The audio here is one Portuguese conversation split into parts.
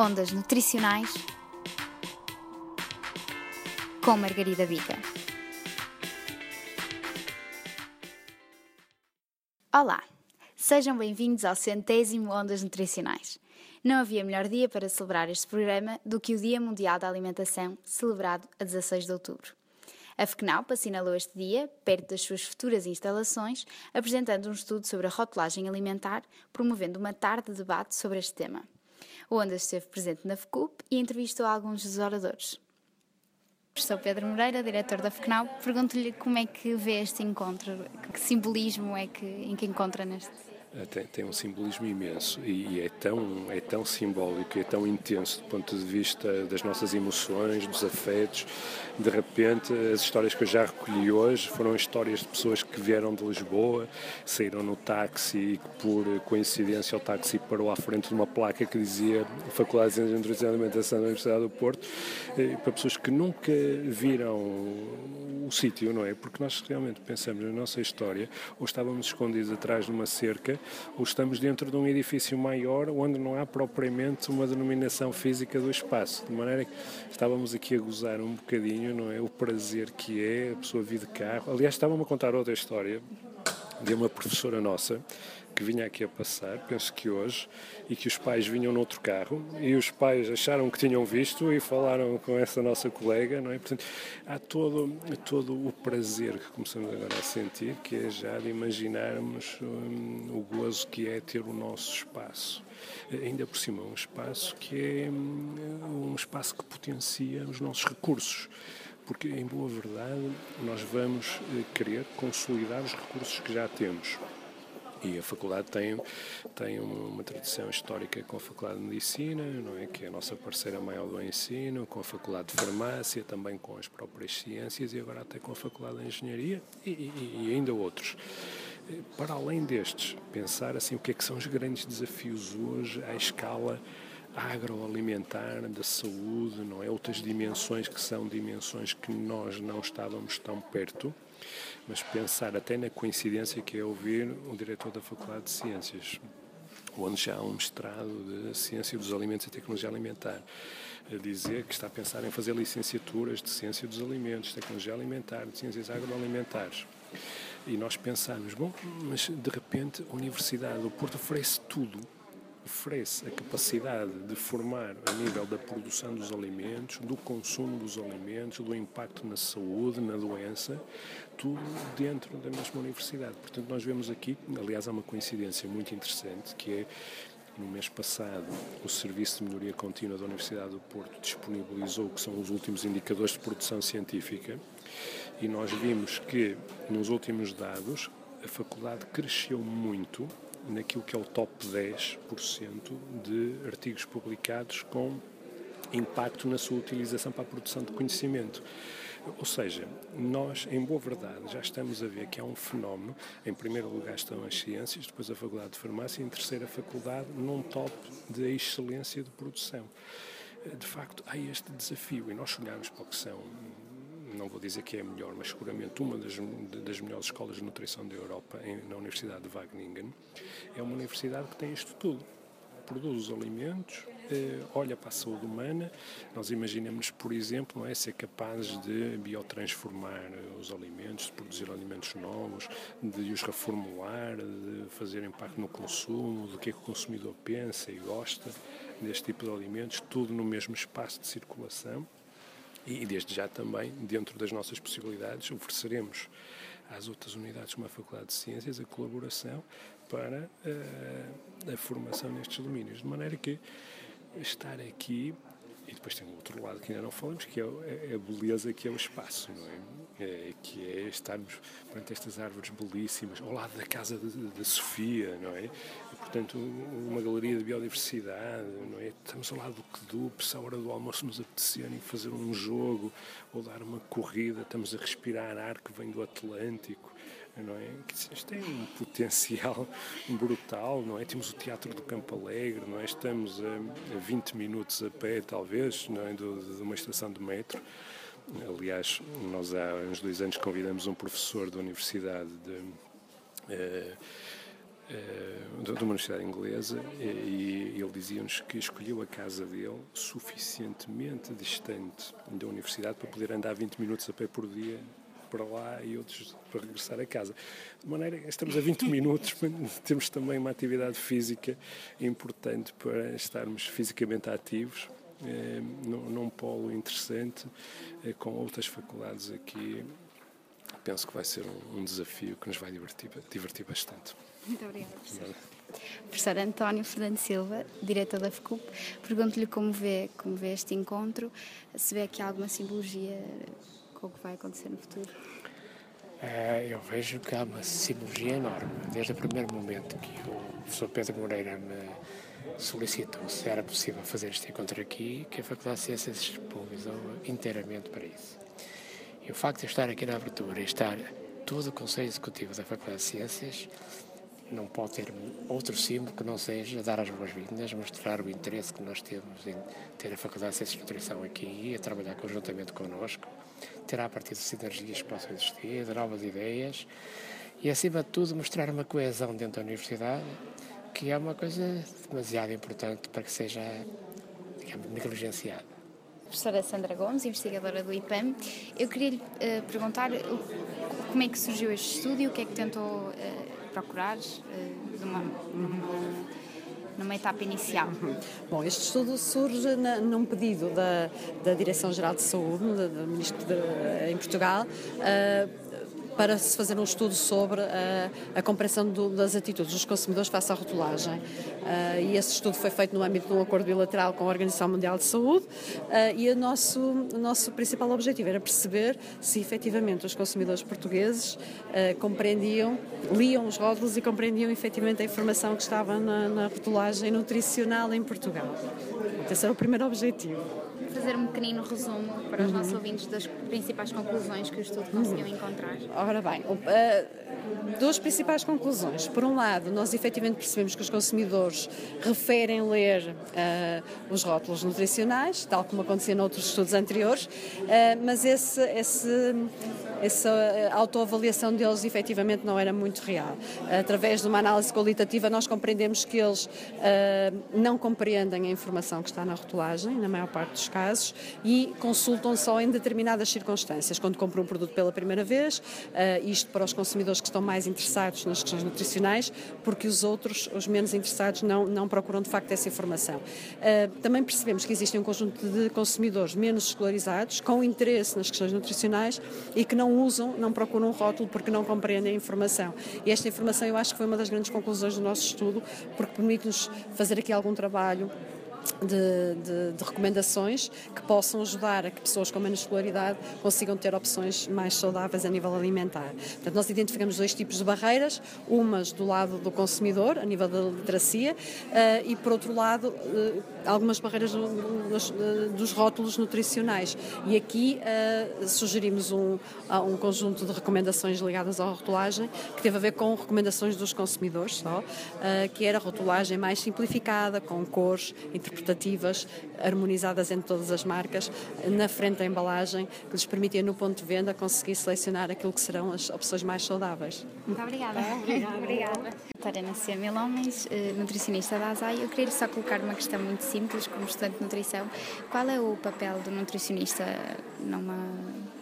Ondas Nutricionais com Margarida Bica. Olá, sejam bem-vindos ao centésimo Ondas Nutricionais. Não havia melhor dia para celebrar este programa do que o Dia Mundial da Alimentação, celebrado a 16 de outubro. A FECNAUP assinalou este dia, perto das suas futuras instalações, apresentando um estudo sobre a rotulagem alimentar, promovendo uma tarde de debate sobre este tema. O Ondas esteve presente na FECUP e entrevistou alguns dos oradores. Sou Pedro Moreira, diretor da FECNAUP. Pergunto-lhe como é que vê este encontro, que simbolismo é que, em que encontra neste tem, tem, um simbolismo imenso e, é tão, é tão simbólico, é tão intenso do ponto de vista das nossas emoções, dos afetos. De repente, as histórias que eu já recolhi hoje foram histórias de pessoas que vieram de Lisboa, saíram no táxi e que, por coincidência, o táxi parou à frente de uma placa que dizia Faculdade de Nutrição e Alimentação da Universidade do Porto, eh, para pessoas que nunca viram o sítio, não é? Porque nós realmente pensamos na nossa história, ou estávamos escondidos atrás de uma cerca, ou estamos dentro de um edifício maior onde não há propriamente uma denominação física do espaço. De maneira que estávamos aqui a gozar um bocadinho, não é? O prazer que é a pessoa vir de carro. Aliás, estavam-me a contar outra história de uma professora nossa que vinha aqui a passar, penso que hoje, e que os pais vinham noutro carro e os pais acharam que tinham visto e falaram com essa nossa colega, não é? Portanto, há todo, todo o prazer que começamos agora a sentir, que é já de imaginarmos um, o gozo que é ter o nosso espaço. Ainda por cima, um espaço que é um, um espaço que potencia os nossos recursos porque, em boa verdade, nós vamos eh, querer consolidar os recursos que já temos. E a faculdade tem, tem uma tradição histórica com a Faculdade de Medicina, não é? que é a nossa parceira maior do ensino, com a Faculdade de Farmácia, também com as próprias ciências e agora até com a Faculdade de Engenharia e, e, e ainda outros. Para além destes, pensar assim o que é que são os grandes desafios hoje à escala agroalimentar, da saúde, não é? Outras dimensões que são dimensões que nós não estávamos tão perto mas pensar até na coincidência que é ouvir o diretor da Faculdade de Ciências, onde já há um mestrado de Ciência dos Alimentos e Tecnologia Alimentar, a dizer que está a pensar em fazer licenciaturas de Ciência dos Alimentos, Tecnologia Alimentar, de Ciências Agroalimentares. E nós pensamos, bom, mas de repente a Universidade do Porto oferece tudo oferece a capacidade de formar a nível da produção dos alimentos, do consumo dos alimentos, do impacto na saúde, na doença, tudo dentro da mesma universidade. Portanto, nós vemos aqui, aliás, há uma coincidência muito interessante, que é no mês passado, o Serviço de Melhoria Contínua da Universidade do Porto disponibilizou que são os últimos indicadores de produção científica e nós vimos que, nos últimos dados, a faculdade cresceu muito naquilo que é o top 10% de artigos publicados com impacto na sua utilização para a produção de conhecimento. Ou seja, nós, em boa verdade, já estamos a ver que há um fenómeno. Em primeiro lugar estão as ciências, depois a Faculdade de Farmácia e em terceira faculdade num top de excelência de produção. De facto, há este desafio e nós olhamos para o que são não vou dizer que é a melhor, mas seguramente uma das, das melhores escolas de nutrição da Europa, em, na Universidade de Wageningen, é uma universidade que tem isto tudo. Produz os alimentos, eh, olha para a saúde humana. Nós imaginamos, por exemplo, não é, ser capazes de biotransformar os alimentos, de produzir alimentos novos, de os reformular, de fazer impacto no consumo, do que é que o consumidor pensa e gosta deste tipo de alimentos, tudo no mesmo espaço de circulação e, desde já também, dentro das nossas possibilidades, ofereceremos às outras unidades como a Faculdade de Ciências a colaboração para uh, a formação nestes domínios. De maneira que estar aqui, e depois tem o outro lado que ainda não falamos, que é, é a beleza que é o espaço, não é? é, que é estarmos perante estas árvores belíssimas, ao lado da casa da Sofia, não é? E, portanto, uma galeria de biodiversidade, não é? Estamos ao lado do Quedup, se à hora do almoço nos apetecerem fazer um jogo ou dar uma corrida, estamos a respirar ar que vem do Atlântico, não é? Isto tem um potencial brutal, não é? Temos o Teatro do Campo Alegre, não é? Estamos a, a 20 minutos a pé, talvez, não é? de uma estação de metro. Aliás, nós há uns dois anos convidamos um professor da Universidade de, uh, de uma universidade inglesa e, ele dizia-nos que escolheu a casa dele suficientemente distante da universidade para poder andar 20 minutos a pé por dia para lá e outros para regressar a casa. De maneira que estamos a 20 minutos, temos também uma atividade física importante para estarmos fisicamente ativos eh, num, num polo interessante, eh, com outras faculdades aqui. Penso que vai ser um, um desafio que nos vai divertir, divertir bastante. Muito obrigada, professor. Professor António Fernando Silva, diretor da FCUP, pergunto-lhe como vê, como vê este encontro, se vê aqui alguma simbologia com o que vai acontecer no futuro. Uh, eu vejo que há uma simbologia enorme. Desde o primeiro momento que o professor Pedro Moreira me solicitou se era possível fazer este encontro aqui, que a Faculdade de Ciências disponibilizou inteiramente para isso. E o facto de estar aqui na abertura e estar todo o Conselho Executivo da Faculdade de Ciências não pode ter outro símbolo que não seja dar as boas-vindas, mostrar o interesse que nós temos em ter a Faculdade de Ciências de Nutrição aqui e a trabalhar conjuntamente connosco, terá a partir de sinergias que possam existir, de novas ideias e, acima de tudo, mostrar uma coesão dentro da universidade que é uma coisa demasiado importante para que seja, digamos, negligenciada. Professora Sandra Gomes, investigadora do IPAM, eu queria lhe uh, perguntar como é que surgiu este estudo e o que é que tentou uh, procurar uh, numa, numa, numa, etapa inicial. Bom, este estudo surge na, num pedido da, da Direção-Geral de Saúde, do Ministro de, em Portugal, para se fazer um estudo sobre a, a comparação do, das atitudes dos consumidores face à rotulagem. Uh, e esse estudo foi feito no âmbito de um acordo bilateral com a Organização Mundial de Saúde uh, e o nosso, o nosso principal objetivo era perceber se efetivamente os consumidores portugueses uh, compreendiam, liam os rótulos e compreendiam efetivamente a informação que estava na, na rotulagem nutricional em Portugal. Esse era o primeiro objetivo fazer um pequenino resumo para os uhum. nossos ouvintes das principais conclusões que o estudo conseguiu encontrar? Ora bem, uh, duas principais conclusões. Por um lado, nós efetivamente percebemos que os consumidores referem ler uh, os rótulos nutricionais, tal como acontecia noutros estudos anteriores, uh, mas esse, esse essa autoavaliação deles efetivamente não era muito real. Através de uma análise qualitativa, nós compreendemos que eles uh, não compreendem a informação que está na rotulagem, na maior parte dos casos, e consultam só em determinadas circunstâncias. Quando compram um produto pela primeira vez, uh, isto para os consumidores que estão mais interessados nas questões nutricionais, porque os outros, os menos interessados, não, não procuram de facto essa informação. Uh, também percebemos que existe um conjunto de consumidores menos escolarizados, com interesse nas questões nutricionais e que não não usam, não procuram um rótulo porque não compreendem a informação. E esta informação eu acho que foi uma das grandes conclusões do nosso estudo, porque permite-nos fazer aqui algum trabalho de, de, de, recomendações que possam ajudar a que pessoas com menos escolaridade consigam ter opções mais saudáveis a nível alimentar. Portanto, nós identificamos dois tipos de barreiras, umas do lado do consumidor, a nível da literacia, uh, e por outro lado, uh, algumas barreiras dos, uh, dos, rótulos nutricionais. E aqui sugerimos um, um conjunto de recomendações ligadas à rotulagem, que teve a ver com recomendações dos consumidores só, que era rotulagem mais simplificada, com cores, interpretações interpretativas, harmonizadas entre todas as marcas, na frente da embalagem, que lhes permitem, no ponto de venda, conseguir selecionar aquilo que serão as opções mais saudáveis. Muito obrigada. obrigada. obrigada. Milhomens, eh, nutricionista da ASAI, eu queria só colocar uma questão muito simples, como estudante de nutrição. Qual é o papel do nutricionista numa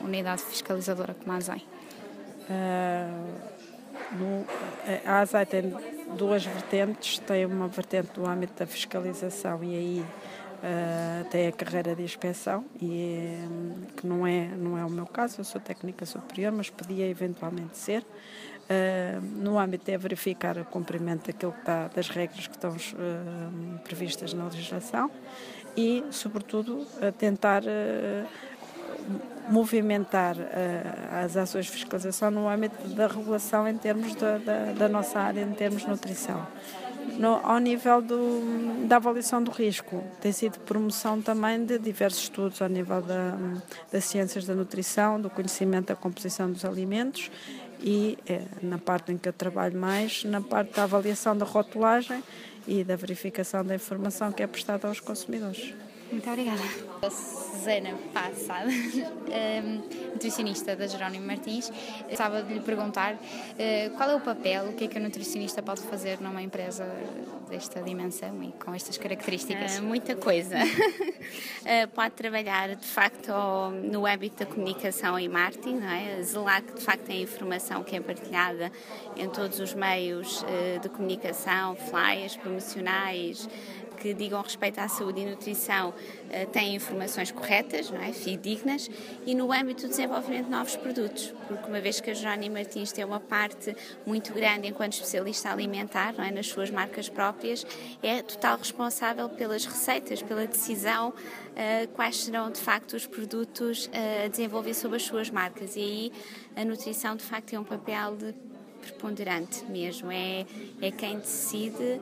unidade fiscalizadora como a ASAI? Uh, no, a ASAI tem duas vertentes, tem uma vertente do âmbito da fiscalização e aí uh, tem a carreira de inspeção e que não é não é o meu caso, eu sou técnica superior, mas podia eventualmente ser. Uh, no âmbito de verificar o cumprimento daquilo que está, das regras que estão uh, previstas na legislação e, sobretudo, tentar movimentar uh, as ações de fiscalização no âmbito da regulação em termos da, da, da nossa área, em termos de nutrição. No, ao nível do, da avaliação do risco, tem sido promoção também de diversos estudos ao nível da, das ciências da nutrição, do conhecimento da composição dos alimentos e, é, na parte em que eu trabalho mais, na parte da avaliação da rotulagem e da verificação da informação que é prestada aos consumidores. Muito obrigada. Susana Passada, nutricionista da Jerónimo Martins. Gostava de lhe perguntar uh, qual é o papel, o que é que o nutricionista pode fazer numa empresa desta dimensão e com estas características? Uh, muita coisa. uh, pode trabalhar, de facto, no âmbito da comunicação e marketing, não é? zelar que, de facto, a informação que é partilhada em todos os meios de comunicação, flyers promocionais, que digam respeito à saúde e nutrição uh, têm informações corretas, não é? fidedignas, e no âmbito do desenvolvimento de novos produtos, porque uma vez que a Jerónimo Martins tem uma parte muito grande enquanto especialista alimentar, não é? nas suas marcas próprias, é total responsável pelas receitas, pela decisão uh, quais serão de facto os produtos uh, a desenvolver sob as suas marcas. E aí a nutrição de facto tem um papel de preponderante mesmo. É, é quem decide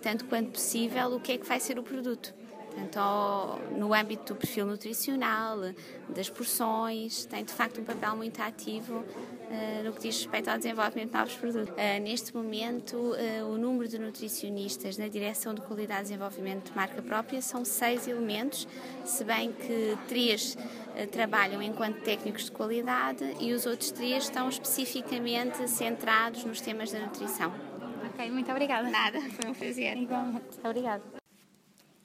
tanto quanto possível, o que é que vai ser o produto. Portanto, ao, no âmbito do perfil nutricional, das porções, tem de facto um papel muito ativo uh, no que diz respeito ao desenvolvimento de novos produtos. Uh, neste momento, uh, o número de nutricionistas na direção de qualidade e desenvolvimento de marca própria são seis elementos, se bem que três trabalham enquanto técnicos de qualidade e os outros três estão especificamente centrados nos temas da nutrição. Ok, muito obrigada. Nada, foi um prazer. Igualmente. Obrigada.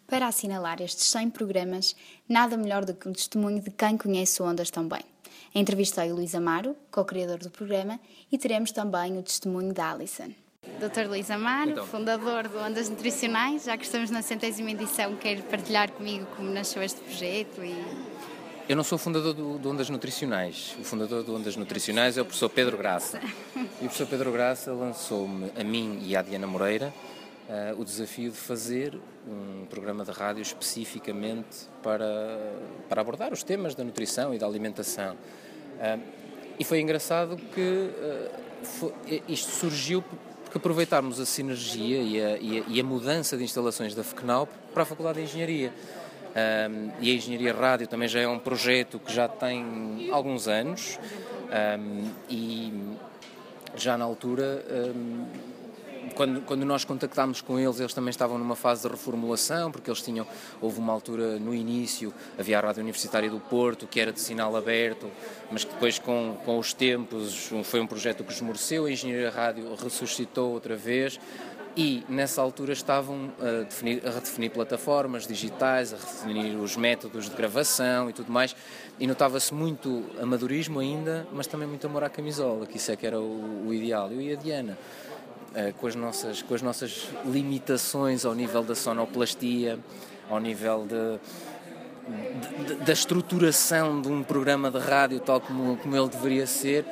Para assinalar estes 100 programas, nada melhor do que um testemunho de quem conhece o Ondas tão bem. Entrevistei o Luís Amaro, co-criador do programa, e teremos também o testemunho da Alison. Dr. Luís Amaro, então. fundador do Ondas Nutricionais, já que estamos na centésima edição, quer partilhar comigo como nasceu este projeto e eu não sou fundador do, do, Ondas Nutricionais. O fundador do Ondas Nutricionais é o professor Pedro Graça. E o professor Pedro Graça lançou-me, a mim e à Diana Moreira, uh, o desafio de fazer um programa de rádio especificamente para, para abordar os temas da nutrição e da alimentação. Uh, e foi engraçado que uh, foi, isto surgiu porque aproveitarmos a sinergia e a, e a, e a mudança de instalações da FECNAL para a Faculdade de Engenharia. Um, e a Engenharia Rádio também já é um projeto que já tem alguns anos. Um, e já na altura, um, quando, quando nós contactámos com eles, eles também estavam numa fase de reformulação, porque eles tinham, houve uma altura no início, havia a Rádio Universitária do Porto, que era de sinal aberto, mas que depois com, com os tempos foi um projeto que esmoreceu, a Engenharia Rádio ressuscitou outra vez, e nessa altura estavam a, definir, a redefinir plataformas digitais, a redefinir os métodos de gravação e tudo mais, e notava-se muito amadorismo ainda, mas também muito amor à camisola, que isso é que era o, o ideal. Eu e a Diana, eh, com as, nossas, com as nossas limitações ao nível da sonoplastia, ao nível de, da estruturação de um programa de rádio tal como, como ele deveria ser,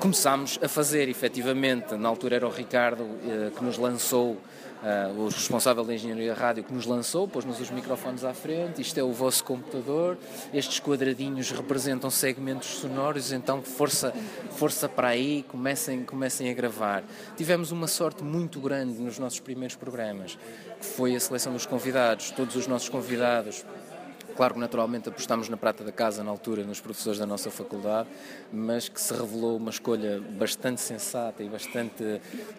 começámos a fazer, efetivamente. Na altura era o Ricardo eh, que nos lançou, eh, o responsável da engenharia rádio, que nos lançou, pôs-nos os microfones à frente. Isto é o vosso computador. Estes quadradinhos representam segmentos sonoros, então força, força para aí, comecem, comecem a gravar. Tivemos uma sorte muito grande nos nossos primeiros programas, que foi a seleção dos convidados. Todos os nossos convidados Claro que naturalmente apostámos na prata da casa na altura, nos professores da nossa faculdade, mas que se revelou uma escolha bastante sensata e bastante,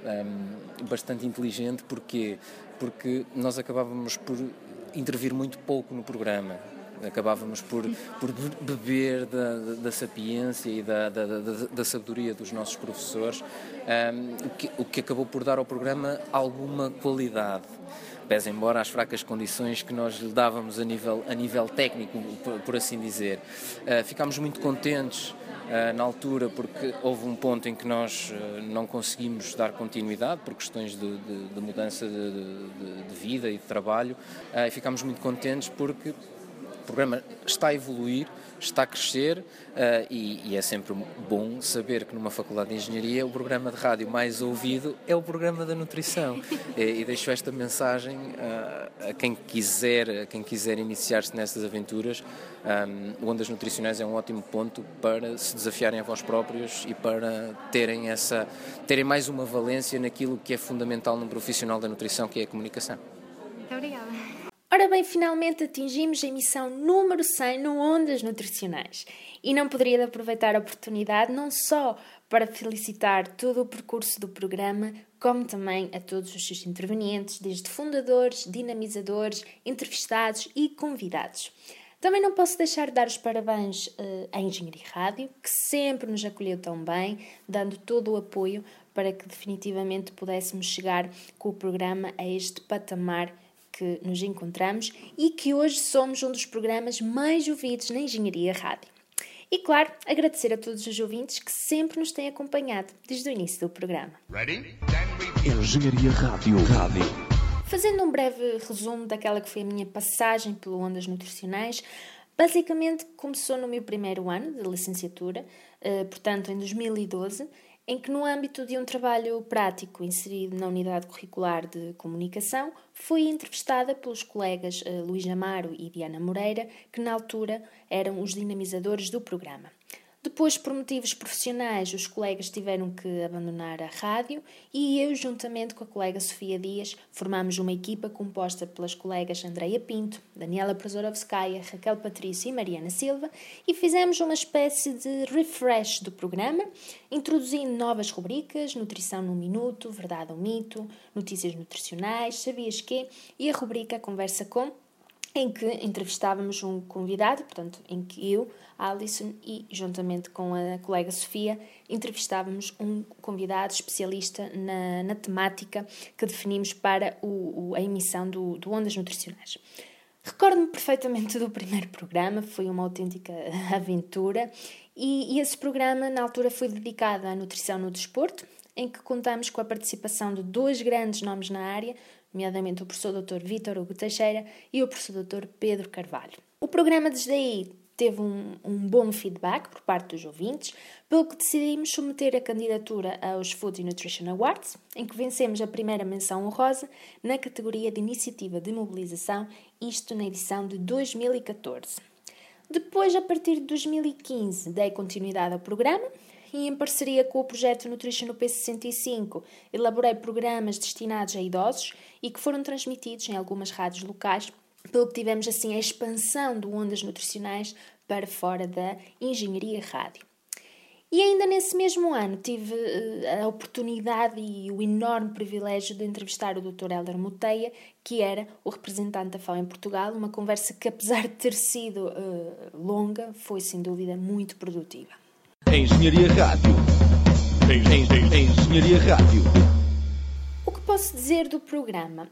um, bastante inteligente. Porquê? Porque nós acabávamos por intervir muito pouco no programa. Acabávamos por, por beber da, da sapiência e da, da, da sabedoria dos nossos professores, um, o, que, o que acabou por dar ao programa alguma qualidade pese embora as fracas condições que nós lhe dávamos a nível, a nível técnico, por, assim dizer. Uh, ficámos muito contentes uh, na altura porque houve um ponto em que nós uh, não conseguimos dar continuidade por questões de, de, de mudança de, de, vida e de trabalho. Uh, ficámos muito contentes porque o programa está a evoluir, está a crescer uh, e, e, é sempre bom saber que numa faculdade de engenharia o programa de rádio mais ouvido é o programa da nutrição. e, e deixo esta mensagem uh, a quem quiser, a quem quiser iniciar-se nessas aventuras. Um, Ondas Nutricionais é um ótimo ponto para se desafiarem a vós próprios e para terem essa terem mais uma valência naquilo que é fundamental num profissional da nutrição, que é a comunicação. Muito obrigada. Ora bem, finalmente atingimos a emissão número 100 no Ondas Nutricionais. E não poderia aproveitar a oportunidade não só para felicitar todo o percurso do programa, como também a todos os seus intervenientes, desde fundadores, dinamizadores, entrevistados e convidados. Também não posso deixar de dar os parabéns uh, à Engenharia Rádio, que sempre nos acolheu tão bem, dando todo o apoio para que definitivamente pudéssemos chegar com o programa a este patamar que nos encontramos e que hoje somos um dos programas mais ouvidos na Engenharia Rádio. E claro, agradecer a todos os ouvintes que sempre nos têm acompanhado desde o início do programa. Ready? Engenharia Rádio. Rádio. Fazendo um breve resumo daquela que foi a minha passagem pelo Ondas Nutricionais, basicamente começou no meu primeiro ano de licenciatura, eh, portanto em 2012, em que, no âmbito de um trabalho prático inserido na unidade curricular de comunicação, fui entrevistada pelos colegas uh, Luís Amaro e Diana Moreira, que na altura eram os dinamizadores do programa. Depois, por motivos profissionais, os colegas tiveram que abandonar a rádio e eu, juntamente com a colega Sofia Dias, formámos uma equipa composta pelas colegas Andreia Pinto, Daniela Prozorovskaya, Raquel Patrício e Mariana Silva e fizemos uma espécie de refresh do programa, introduzindo novas rubricas, Nutrição no Minuto, Verdade ou Mito, Notícias Nutricionais, Sabias que e a rubrica Conversa com em que entrevistávamos um convidado, portanto, em que eu, Alison e juntamente com a colega Sofia entrevistávamos um convidado especialista na, na temática que definimos para o, o, a emissão do, do Ondas Nutricionais. Recordo-me perfeitamente do primeiro programa, foi uma autêntica aventura e, e esse programa na altura foi dedicado à nutrição no desporto, em que contamos com a participação de dois grandes nomes na área, nomeadamente o professor Dr. Vítor Hugo Teixeira e o professor Dr. Pedro Carvalho. O programa desde aí teve um, um, bom feedback por parte dos ouvintes, pelo que decidimos submeter a candidatura aos Food Nutrition Awards, em que vencemos a primeira menção honrosa na categoria de Iniciativa de Mobilização, isto na edição de 2014. Depois, a partir de 2015, dei continuidade ao programa e, em parceria com o projeto Nutrition no P65, elaborei programas destinados a idosos e que foram transmitidos em algumas rádios locais pelo que tivemos assim a expansão do Ondas Nutricionais para fora da Engenharia Rádio. E ainda nesse mesmo ano tive uh, a oportunidade e o enorme privilégio de entrevistar o Dr. Helder Muteia, que era o representante da FAO em Portugal, uma conversa que, apesar de ter sido uh, longa, foi sem dúvida muito produtiva. Engenharia Rádio. Engenharia Rádio. O que posso dizer do programa?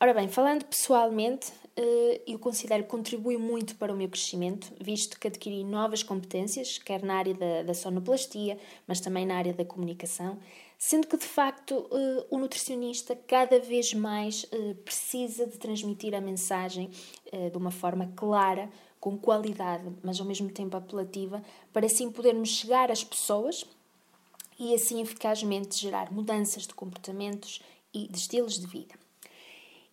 Ora bem, falando pessoalmente, eh, eu considero que contribui muito para o meu crescimento, visto que adquiri novas competências, quer na área da, da sonoplastia, mas também na área da comunicação, sendo que de facto eh, o nutricionista cada vez mais eh, precisa de transmitir a mensagem de uma forma clara, com qualidade, mas ao mesmo tempo apelativa, para assim podermos chegar às pessoas e assim eficazmente gerar mudanças de comportamentos e de estilos de vida.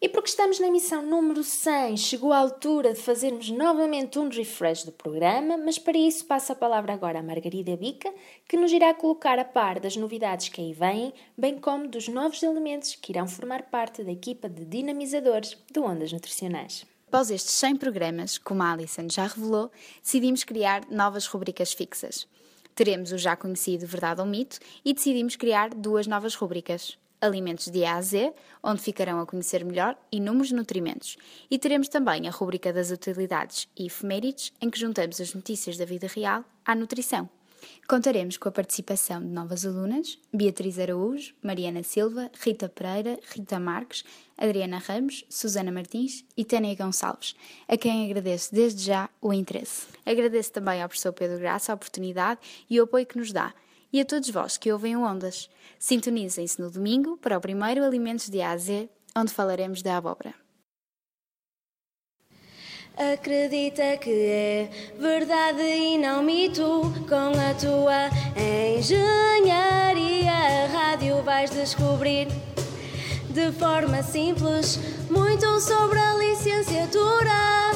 E porque estamos na missão número 100, chegou a altura de fazermos novamente um refresh do programa, mas para isso passo a palavra agora à Margarida Bica, que nos irá colocar a par das novidades que aí vêm, bem como dos novos elementos que irão formar parte da equipa de dinamizadores do Ondas Nutricionais. Após estes 100 programas, como a Alison já revelou, decidimos criar novas rubricas fixas. Teremos o já conhecido Verdade ou Mito e decidimos criar duas novas rubricas, alimentos de A a Z, onde ficarão a conhecer melhor inúmeros nutrimentos. E teremos também a rubrica das utilidades e efemérides, em que juntamos as notícias da vida real à nutrição. Contaremos com a participação de novas alunas, Beatriz Araújo, Mariana Silva, Rita Pereira, Rita Marques, Adriana Ramos, Susana Martins e Tânia Gonçalves, a quem agradeço desde já o interesse. Agradeço também ao professor Pedro Graça a oportunidade e o apoio que nos dá, e a todos vós que ouvem Ondas. Sintonizem-se no domingo para o primeiro Alimentos de A a Z, onde falaremos da abóbora. Acredita que é verdade e não mito. Com a tua engenharia, a rádio vais descobrir de forma simples muito sobre a licenciatura.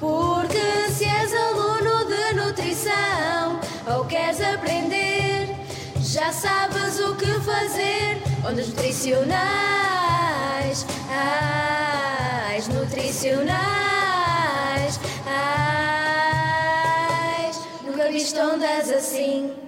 Porque se és aluno de nutrição ou queres aprender, já sabes o que fazer, ondas nutricionais, as nutricionais, as nunca visto ondas assim.